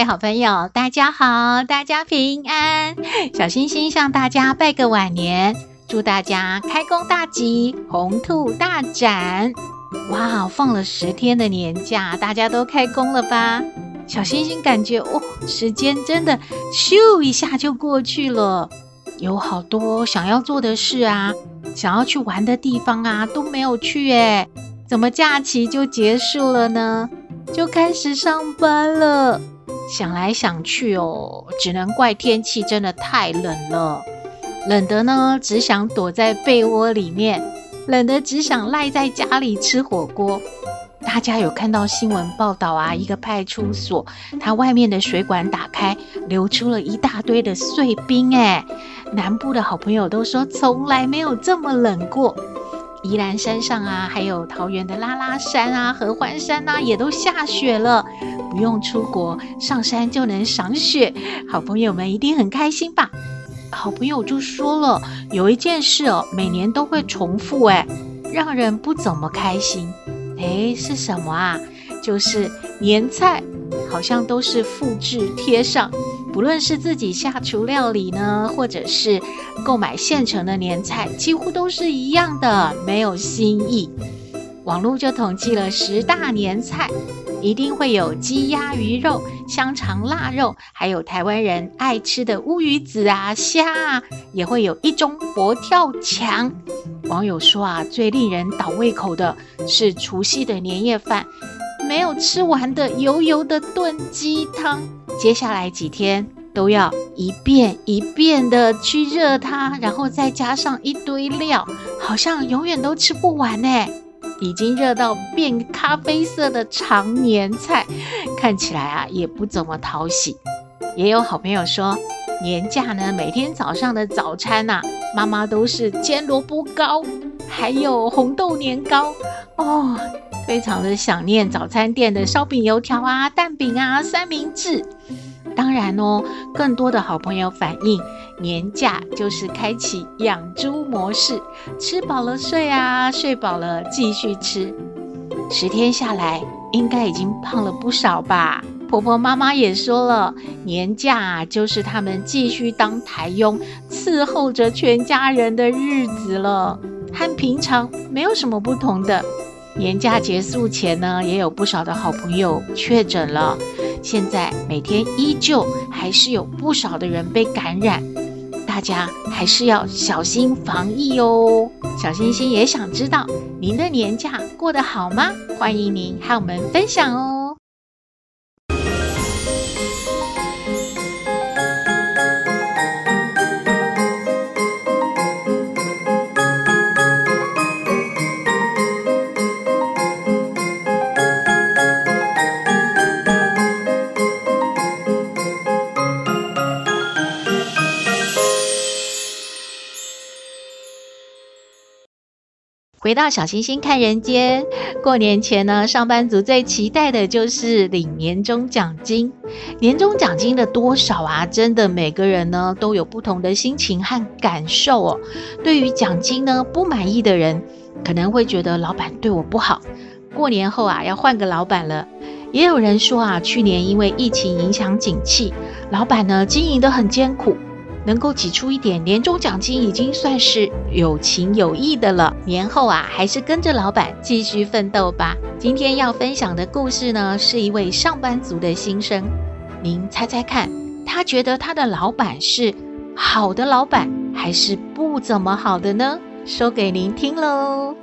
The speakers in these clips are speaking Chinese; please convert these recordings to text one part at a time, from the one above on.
位好朋友，大家好，大家平安。小星星向大家拜个晚年，祝大家开工大吉，鸿兔大展。哇，放了十天的年假，大家都开工了吧？小星星感觉哦，时间真的咻一下就过去了，有好多想要做的事啊，想要去玩的地方啊，都没有去诶。怎么假期就结束了呢？就开始上班了。想来想去哦，只能怪天气真的太冷了，冷得呢，只想躲在被窝里面，冷得只想赖在家里吃火锅。大家有看到新闻报道啊？一个派出所，它外面的水管打开，流出了一大堆的碎冰。哎，南部的好朋友都说从来没有这么冷过。宜兰山上啊，还有桃园的拉拉山啊、合欢山啊，也都下雪了。不用出国，上山就能赏雪，好朋友们一定很开心吧？好朋友就说了，有一件事哦，每年都会重复，哎，让人不怎么开心。诶，是什么啊？就是年菜，好像都是复制贴上，不论是自己下厨料理呢，或者是购买现成的年菜，几乎都是一样的，没有新意。网络就统计了十大年菜，一定会有鸡鸭鱼肉、香肠腊肉，还有台湾人爱吃的乌鱼子啊、虾啊，也会有一盅佛跳墙。网友说啊，最令人倒胃口的是除夕的年夜饭，没有吃完的油油的炖鸡汤，接下来几天都要一遍一遍的去热它，然后再加上一堆料，好像永远都吃不完呢。已经热到变咖啡色的长年菜，看起来啊也不怎么讨喜。也有好朋友说，年假呢，每天早上的早餐呐、妈妈都是煎萝卜糕，还有红豆年糕哦，非常的想念早餐店的烧饼、油条啊、蛋饼啊、三明治。当然哦，更多的好朋友反映，年假就是开启养猪模式，吃饱了睡啊，睡饱了继续吃。十天下来，应该已经胖了不少吧？婆婆妈妈也说了，年假啊，就是他们继续当台佣，伺候着全家人的日子了，和平常没有什么不同的。年假结束前呢，也有不少的好朋友确诊了，现在每天依旧还是有不少的人被感染，大家还是要小心防疫哦。小星星也想知道您的年假过得好吗？欢迎您和我们分享哦。回到小星星看人间，过年前呢，上班族最期待的就是领年终奖金。年终奖金的多少啊，真的每个人呢都有不同的心情和感受哦。对于奖金呢不满意的人，可能会觉得老板对我不好，过年后啊要换个老板了。也有人说啊，去年因为疫情影响景气，老板呢经营得很艰苦。能够挤出一点年终奖金，已经算是有情有义的了。年后啊，还是跟着老板继续奋斗吧。今天要分享的故事呢，是一位上班族的心声。您猜猜看，他觉得他的老板是好的老板，还是不怎么好的呢？说给您听喽。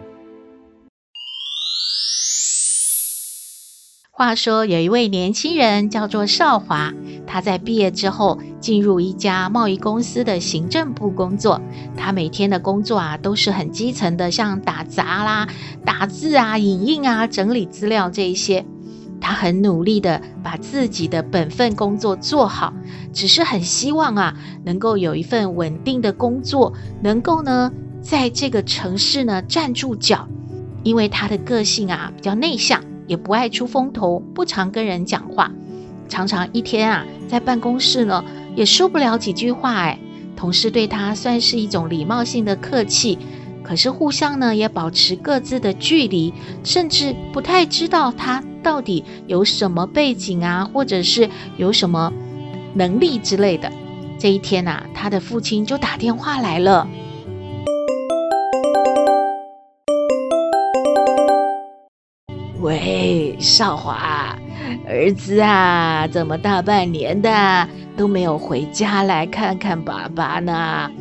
话说有一位年轻人叫做少华，他在毕业之后进入一家贸易公司的行政部工作。他每天的工作啊都是很基层的，像打杂啦、打字啊、影印啊、整理资料这一些。他很努力的把自己的本分工作做好，只是很希望啊，能够有一份稳定的工作，能够呢，在这个城市呢站住脚。因为他的个性啊比较内向，也不爱出风头，不常跟人讲话，常常一天啊在办公室呢也说不了几句话。哎，同事对他算是一种礼貌性的客气。可是互相呢也保持各自的距离，甚至不太知道他到底有什么背景啊，或者是有什么能力之类的。这一天呐，他的父亲就打电话来了。喂，少华，儿子啊，怎么大半年的都没有回家来看看爸爸呢？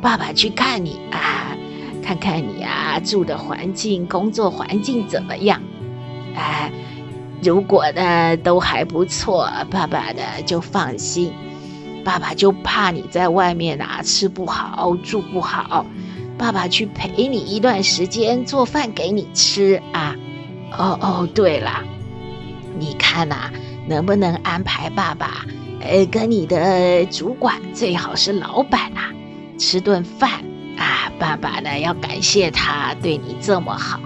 爸爸去看你啊。看看你啊，住的环境、工作环境怎么样？哎，如果呢都还不错，爸爸呢就放心。爸爸就怕你在外面啊吃不好、住不好，爸爸去陪你一段时间，做饭给你吃啊。哦哦，对了，你看呐，能不能安排爸爸，呃，跟你的主管，最好是老板啊，吃顿饭。啊，爸爸呢要感谢他对你这么好。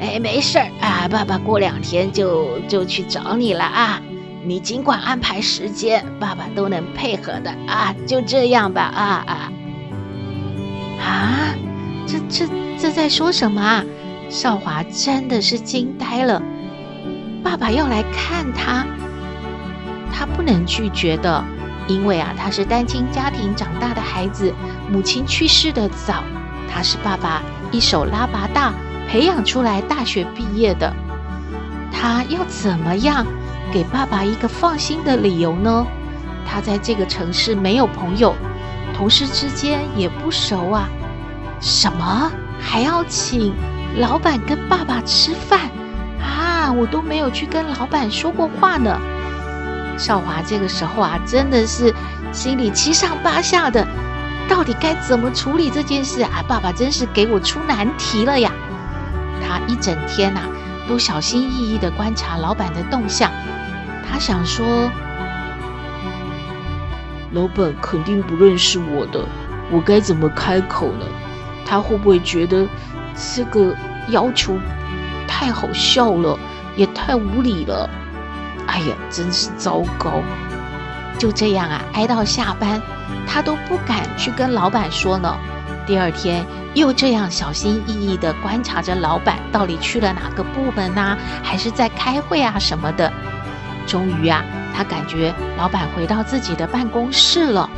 哎，没事儿啊，爸爸过两天就就去找你了啊。你尽管安排时间，爸爸都能配合的啊。就这样吧，啊啊啊！这这这在说什么啊？少华真的是惊呆了。爸爸要来看他，他不能拒绝的。因为啊，他是单亲家庭长大的孩子，母亲去世的早，他是爸爸一手拉拔大、培养出来大学毕业的。他要怎么样给爸爸一个放心的理由呢？他在这个城市没有朋友，同事之间也不熟啊。什么还要请老板跟爸爸吃饭啊？我都没有去跟老板说过话呢。少华这个时候啊，真的是心里七上八下的，到底该怎么处理这件事啊？爸爸真是给我出难题了呀！他一整天呐、都小心翼翼地观察老板的动向。他想说，老板肯定不认识我的，我该怎么开口呢？他会不会觉得这个要求太好笑了，也太无理了？哎呀，真是糟糕！就这样啊，挨到下班，他都不敢去跟老板说呢。第二天又这样小心翼翼地观察着老板到底去了哪个部门呐，还是在开会啊什么的。终于啊，他感觉老板回到自己的办公室了，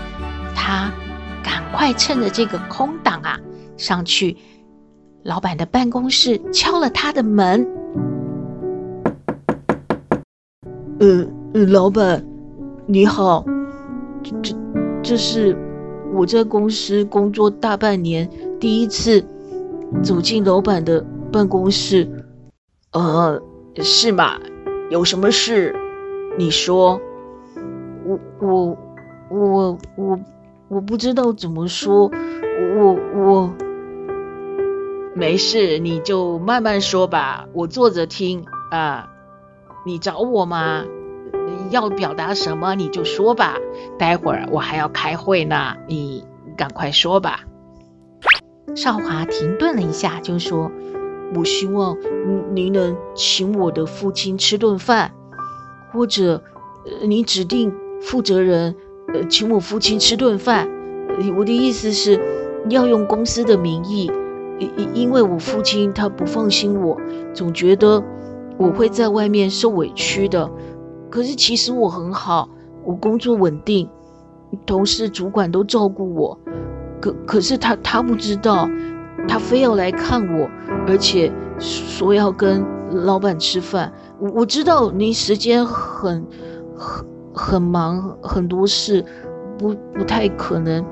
他赶快趁着这个空档啊，上去老板的办公室敲了他的门。呃，老板，你好，这这这是我在公司工作大半年第一次走进老板的办公室。呃，是吗？有什么事？你说。我我我我我不知道怎么说，我我没事，你就慢慢说吧，我坐着听啊。你找我吗？要表达什么你就说吧，待会儿我还要开会呢，你赶快说吧。少华停顿了一下，就说：“我希望您能请我的父亲吃顿饭，或者你指定负责人，呃，请我父亲吃顿饭。我的意思是，要用公司的名义，因因为我父亲他不放心我，总觉得。”我会在外面受委屈的，可是其实我很好，我工作稳定，同事、主管都照顾我。可可是他他不知道，他非要来看我，而且说要跟老板吃饭。我我知道您时间很很很忙，很多事不不太可能，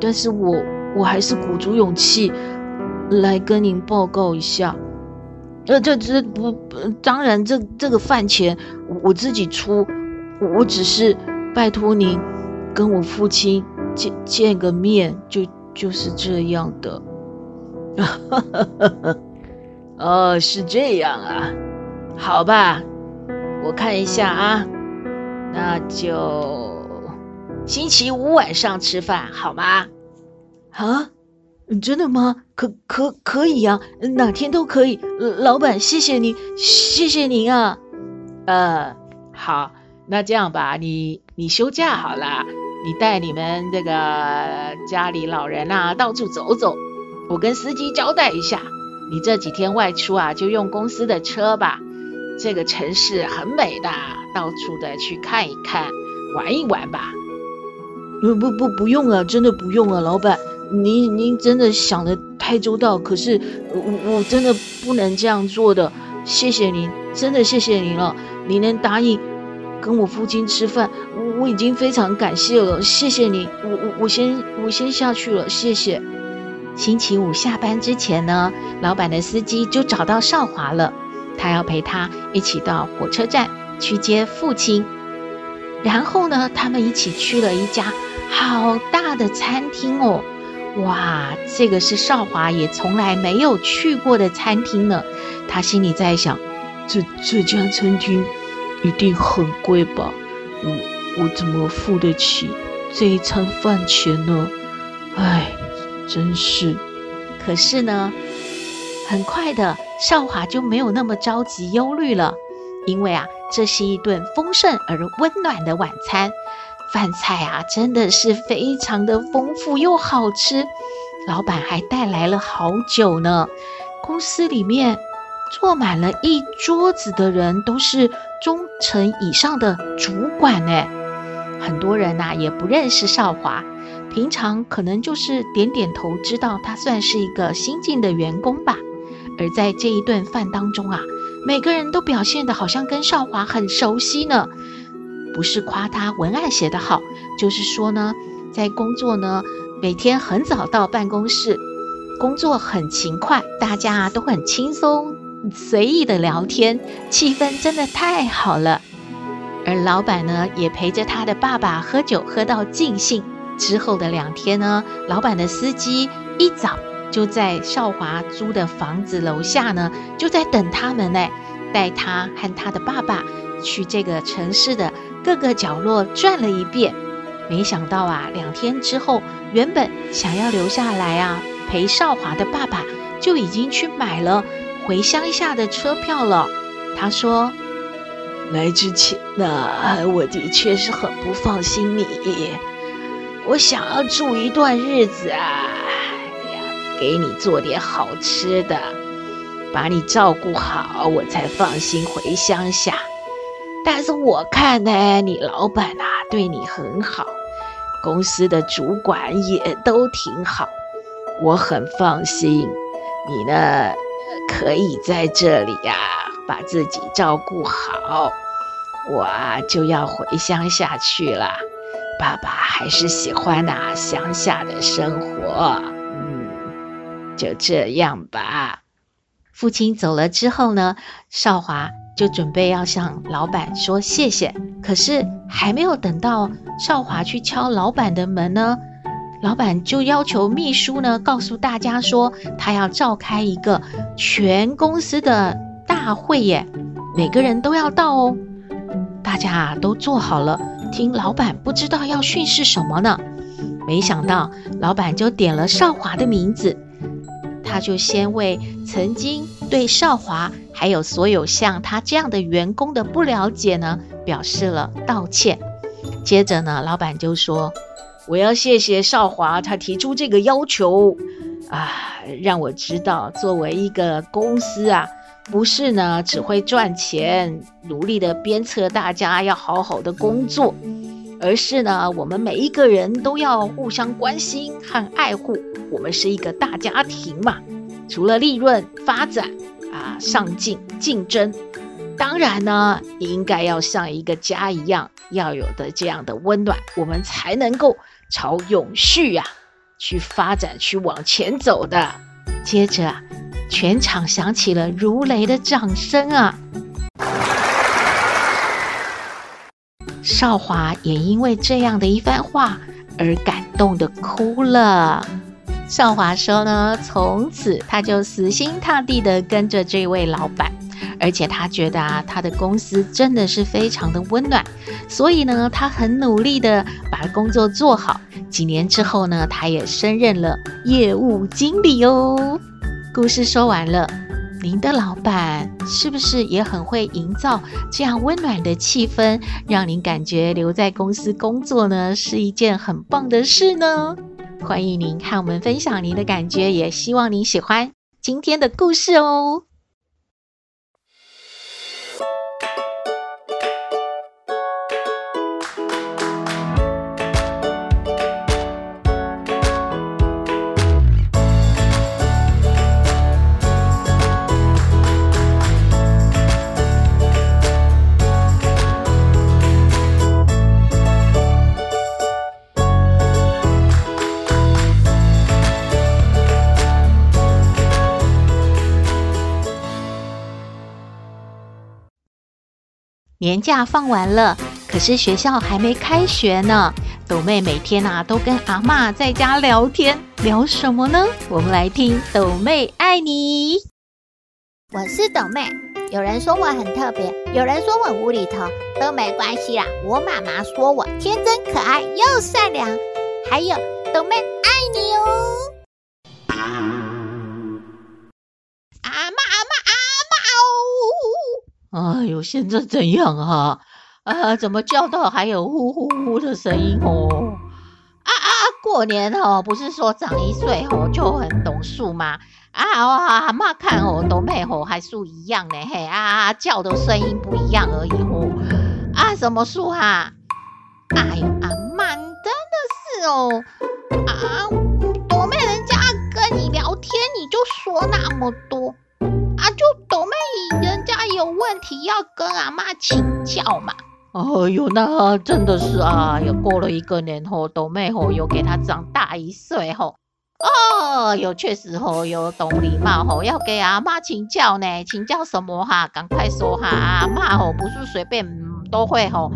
但是我我还是鼓足勇气来跟您报告一下。呃，这这不，当然这这个饭钱我自己出，我只是拜托您跟我父亲见见个面，就就是这样的。哦，是这样啊，好吧，我看一下啊，那就星期五晚上吃饭好吗？啊，真的吗？可可可以啊，哪天都可以。老板，谢谢您，谢谢您啊。呃，好，那这样吧，你你休假好了，你带你们这个家里老人啊到处走走，我跟司机交代一下，你这几天外出啊就用公司的车吧。这个城市很美的，到处的去看一看，玩一玩吧。不不不，不用了，真的不用了，老板，您您真的想得太周到，可是我我真的不能这样做的，谢谢您，真的谢谢您了，您能答应跟我父亲吃饭，我我已经非常感谢了，谢谢您，我我我先我先下去了，谢谢。星期五下班之前呢，老板的司机就找到少华了。他要陪他一起到火车站去接父亲，然后呢，他们一起去了一家好大的餐厅哦，哇，这个是少华也从来没有去过的餐厅呢。他心里在想，这这家餐厅一定很贵吧？我我怎么付得起这一餐饭钱呢？唉，真是。可是呢，很快的。少华就没有那么着急忧虑了，因为啊，这是一顿丰盛而温暖的晚餐，饭菜啊真的是非常的丰富又好吃。老板还带来了好酒呢。公司里面坐满了一桌子的人，都是中层以上的主管呢。很多人呐、也不认识少华，平常可能就是点点头，知道他算是一个新进的员工吧。而在这一顿饭当中啊，每个人都表现得好像跟少华很熟悉呢。不是夸他文案写得好，就是说呢，在工作呢，每天很早到办公室，工作很勤快，大家都很轻松随意的聊天，气氛真的太好了。而老板呢，也陪着他的爸爸喝酒喝到尽兴。之后的两天呢，老板的司机一早。就在少华租的房子楼下呢，就在等他们呢，带他和他的爸爸去这个城市的各个角落转了一遍。没想到啊，两天之后，原本想要留下来啊陪少华的爸爸，就已经去买了回乡下的车票了。他说：“来之前呢，我的确是很不放心你，我想要住一段日子啊。”给你做点好吃的，把你照顾好，我才放心回乡下。但是我看呢，你老板啊对你很好，公司的主管也都挺好，我很放心。你呢，可以在这里呀，把自己照顾好。我啊就要回乡下去了，爸爸还是喜欢那乡下的生活。嗯就这样吧。父亲走了之后呢，少华就准备要向老板说谢谢。可是还没有等到少华去敲老板的门呢，老板就要求秘书呢告诉大家说，他要召开一个全公司的大会耶，每个人都要到哦。大家都坐好了，听老板不知道要训示什么呢。没想到老板就点了少华的名字。他就先为曾经对少华还有所有像他这样的员工的不了解呢，表示了道歉。接着呢，老板就说：“我要谢谢少华，他提出这个要求啊，让我知道作为一个公司啊，不是呢只会赚钱，努力的鞭策大家要好好的工作。”而是呢，我们每一个人都要互相关心和爱护，我们是一个大家庭嘛。除了利润、发展啊、上进、竞争，当然呢，应该要像一个家一样，要有的这样的温暖，我们才能够朝永续、啊、去发展、去往前走的。接着啊，全场响起了如雷的掌声啊！少华也因为这样的一番话而感动的哭了。少华说呢，从此他就死心塌地的跟着这位老板，而且他觉得啊，他的公司真的是非常的温暖，所以呢，他很努力的把工作做好。几年之后呢，他也升任了业务经理哦。故事说完了，您的老板是不是也很会营造这样温暖的气氛，让您感觉留在公司工作呢是一件很棒的事呢？欢迎您和我们分享您的感觉，也希望您喜欢今天的故事哦。年假放完了，可是学校还没开学呢。豆妹每天啊都跟阿嬷在家聊天，聊什么呢？我们来听豆妹爱你。我是豆妹，有人说我很特别，有人说我无厘头，都没关系啦。我妈妈说我天真可爱又善良，还有豆妹爱你哦。阿嬷阿嬷。哎呦，现在怎样啊？啊，怎么叫到还有呼呼呼的声音哦？啊啊，过年哦，不是说长一岁哦就很懂数吗？啊啊，妈看哦，斗妹哦还数一样呢，嘿啊，叫的声音不一样而已哦。啊，什么数哈？哎呦，阿嬷，你真的是哦，啊，斗妹人家跟你聊天你就说那么多。问题要跟阿嬷请教嘛。哎呦，那真的是啊，又过了一个年后，斗妹吼又给他长大一岁吼。哦，有确实吼有懂礼貌吼，要给阿嬷请教呢。请教什么哈？赶快说哈，阿嬷吼不是随便都会吼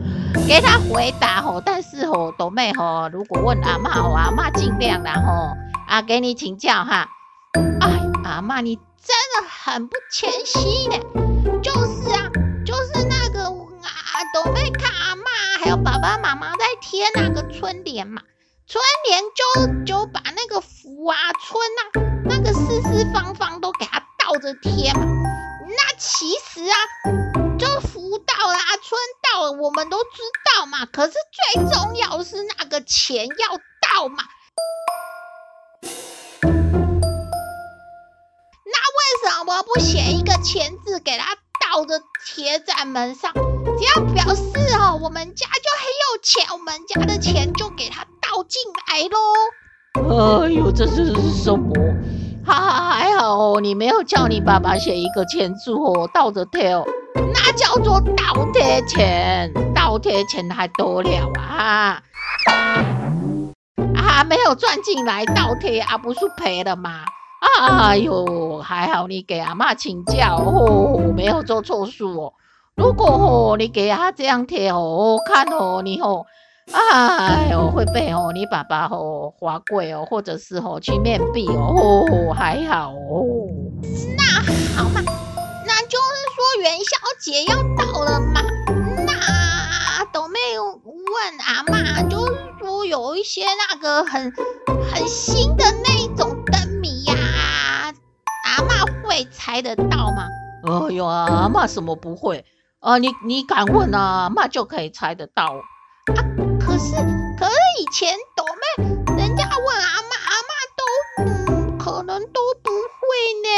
给他回答吼。但是吼斗妹吼，如果问阿嬷吼，阿嬷尽量啦吼啊，给你请教哈。哎，阿嬷你。真的很不谦虚呢，啊，斗妹看阿妈还有爸爸妈妈在贴那个春联嘛，春联就就把那个福啊春啊那个四四方方都给它倒着贴嘛，那其实啊，就福到了，春到了，我们都知道嘛，可是最重要是那个钱要到嘛。那为什么不写一个钱字给他倒着贴在门上，只要表示哦，我们家就很有钱，我们家的钱就给他倒进来喽。哎呦，这是什么？哈哈，还好哦，你没有叫你爸爸写一个钱字哦，倒着贴哦，那叫做倒贴钱，倒贴钱还多了啊！啊，没有赚进来倒贴啊，不是赔了吗？哎呦，还好你给阿妈请教哦，没有做错事哦。如果哦你给他这样贴哦，看哦你哦，哎呦会被哦你爸爸哦罚跪哦，或者是哦去面壁哦，还好哦。那好嘛，那就是说元宵节要到了嘛。那斗妹问阿妈，就是说有一些那个很很新的那种。会猜得到吗？哎呦，阿嬷什么不会啊？你你敢问啊？阿嬷就可以猜得到啊。可是可是以前斗妹人家问阿嬷，阿嬷都嗯可能都不会呢。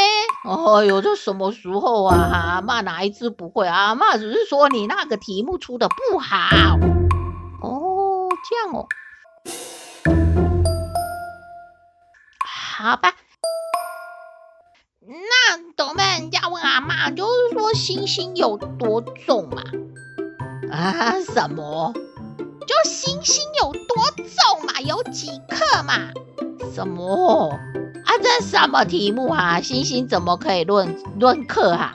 哎呦，这什么时候啊？阿嬷哪一次不会？阿嬷只是说你那个题目出的不好。哦，这样哦。好吧。那斗妹人家问阿嬷，就是说星星有多重嘛？啊？什么？就星星有多重嘛？有几克嘛？什么？啊，这什么题目啊？星星怎么可以论论克啊？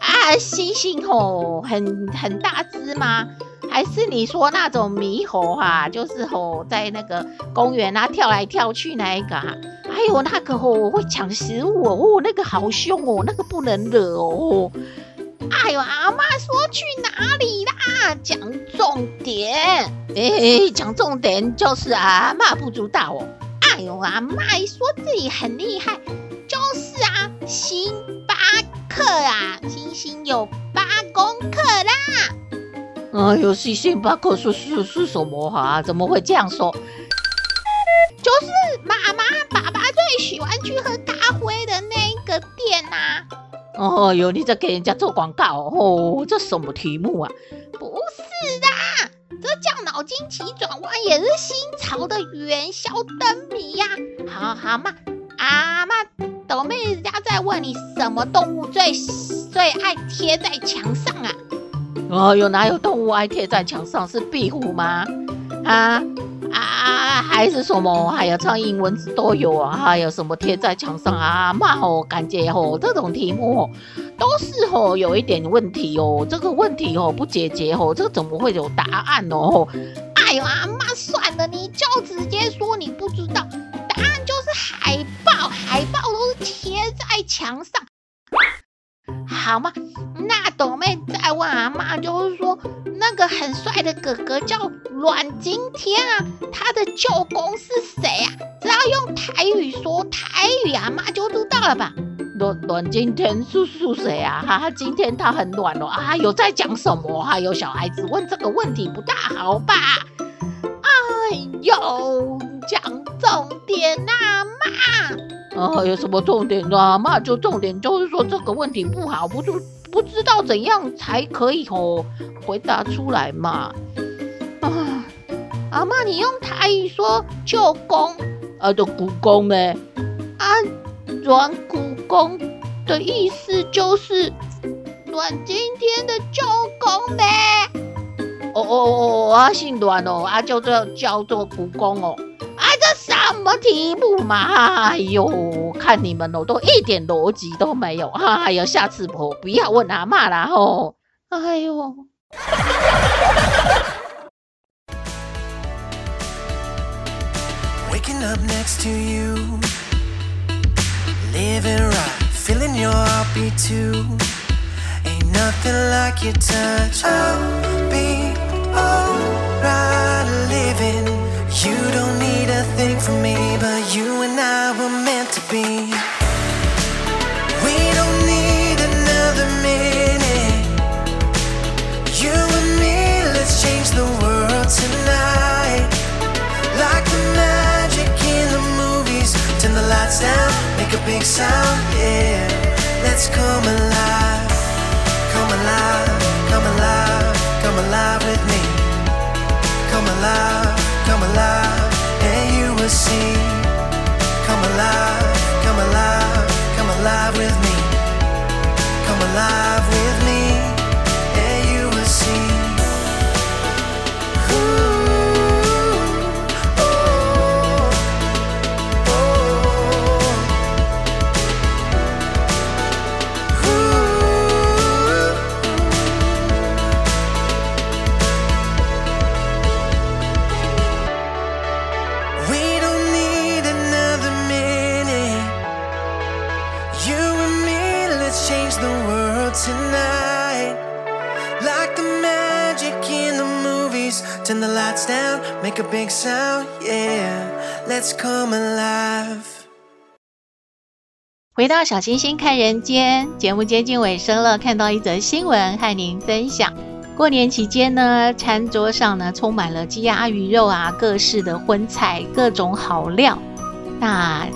啊，星星吼很很大只吗？还是你说那种猕猴哈，就是吼在那个公园啊跳来跳去那一个哈？还有那个吼会抢食物哦，那个好凶哦，那个不能惹哦。哎呦，阿妈说去哪里啦？讲重点，哎，讲重点就是阿妈不知道哦。哎呦，阿妈说自己很厉害，就是啊，星巴克啊，星星有八公克啦。哎呦，星星巴克是是是什么啊？怎么会这样说？就是妈妈、爸爸最喜欢去喝咖啡的那个店呐、啊。哦哟，你在给人家做广告哦？这什么题目啊？不是的，这叫脑筋急转弯，也是新潮的元宵灯谜呀。好好嘛，阿妈，斗妹人家在问你，什么动物最最爱贴在墙上啊？哦哟，哪有动物爱贴在墙上？是壁虎吗？啊？啊，还是什么？还有苍蝇、蚊子都有啊！还有什么贴在墙上啊？妈哦，感觉哦，这种题目哦，都是哦有一点问题哦。这个问题哦不解决哦，这个怎么会有答案哦？哎呦，阿妈算了，你就直接说你不知道，答案就是海报，海报都是贴在墙上。好吗？那斗妹再问阿妈，就是说那个很帅的哥哥叫阮经天啊，他的舅公是谁啊？只要用台语说台语，阿妈就知道了吧？阮阮经天是是谁啊？哈哈，今天他很暖哦啊！有在讲什么？还有小孩子问这个问题不大好吧？哎呦，讲重点啊妈！啊，有什么重点啊？妈，就重点就是说这个问题不好，不就不知道怎样才可以哦回答出来嘛。啊，阿妈，你用台语说舅公啊，的姑公呗。啊，阮姑公的意思就是阮经天的舅公呗。哦哦哦，啊姓阮哦，啊就这叫做姑公哦。哎，这什么题目嘛？哎呦，看你们哦，都一点逻辑都没有。哎呦，下次我不要问阿妈了吼。哎呦。You don't need a thing from me, but you and I were meant to be. We don't need another minute. You and me, let's change the world tonight. Like the magic in the movies, turn the lights down, make a big sound, yeah. Let's come alive, come alive, come alive, come alive with me, come alive come alive, and you will see. Come alive, come alive, come alive with me. Come alive with me. Turn the lights down, make a big sound, yeah. Let's come alive. 回到小星星看人间，节目接近尾声了。看到一则新闻，和您分享：过年期间呢，餐桌上呢充满了鸡鸭鱼肉啊，各式的荤菜，各种好料。那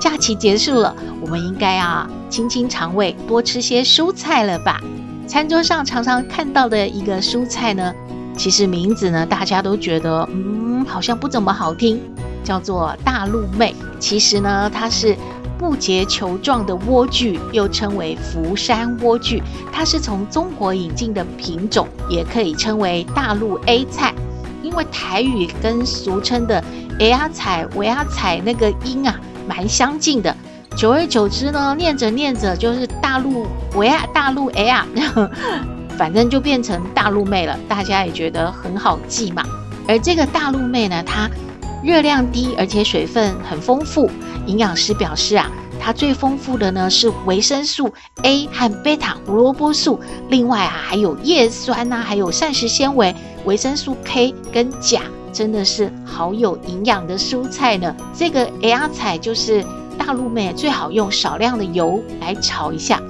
假期结束了，我们应该啊清清肠胃，多吃些蔬菜了吧？餐桌上常常看到的一个蔬菜呢，其实名字呢大家都觉得嗯好像不怎么好听，叫做大陆妹。其实呢，它是。不结球状的莴苣，又称为福山莴苣，它是从中国引进的品种，也可以称为大陆 A 菜。因为台语跟俗称的 A 呀菜、维呀菜那个音啊，蛮相近的。久而久之呢，念着念着就是大陆维啊、大陆 A 呀，反正就变成大陆妹了。大家也觉得很好记嘛。而这个大陆妹呢，它热量低，而且水分很丰富。营养师表示啊，它最丰富的呢是维生素 A 和贝塔胡萝卜素，另外啊还有叶酸呐、啊，还有膳食纤维、维生素 K 跟钾，真的是好有营养的蔬菜呢。这个芽菜就是大陆妹最好用少量的油来炒一下，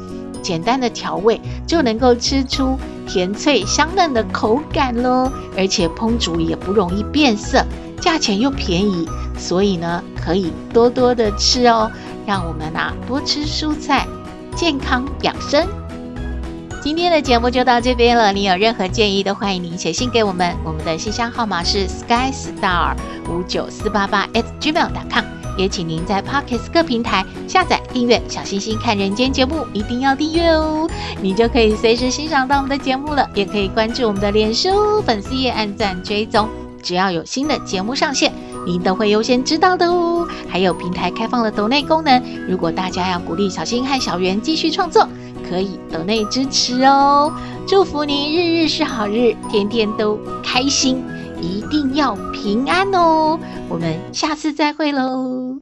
简单的调味就能够吃出甜脆香嫩的口感喽，而且烹煮也不容易变色，价钱又便宜，所以呢可以多多的吃哦。让我们啊多吃蔬菜，健康养生。今天的节目就到这边了。你有任何建议都欢迎您写信给我们，我们的信箱号码是 skystar 五九四八八 at gmail.com。也请您在 Pocket 各平台下载订阅小星星看人间节目，一定要订阅哦，你就可以随时欣赏到我们的节目了。也可以关注我们的脸书粉丝页，按赞追踪，只要有新的节目上线。您都会优先知道的哦。还有平台开放了抖内功能，如果大家要鼓励小新和小圆继续创作，可以抖内支持哦。祝福您日日是好日，天天都开心，一定要平安哦。我们下次再会喽。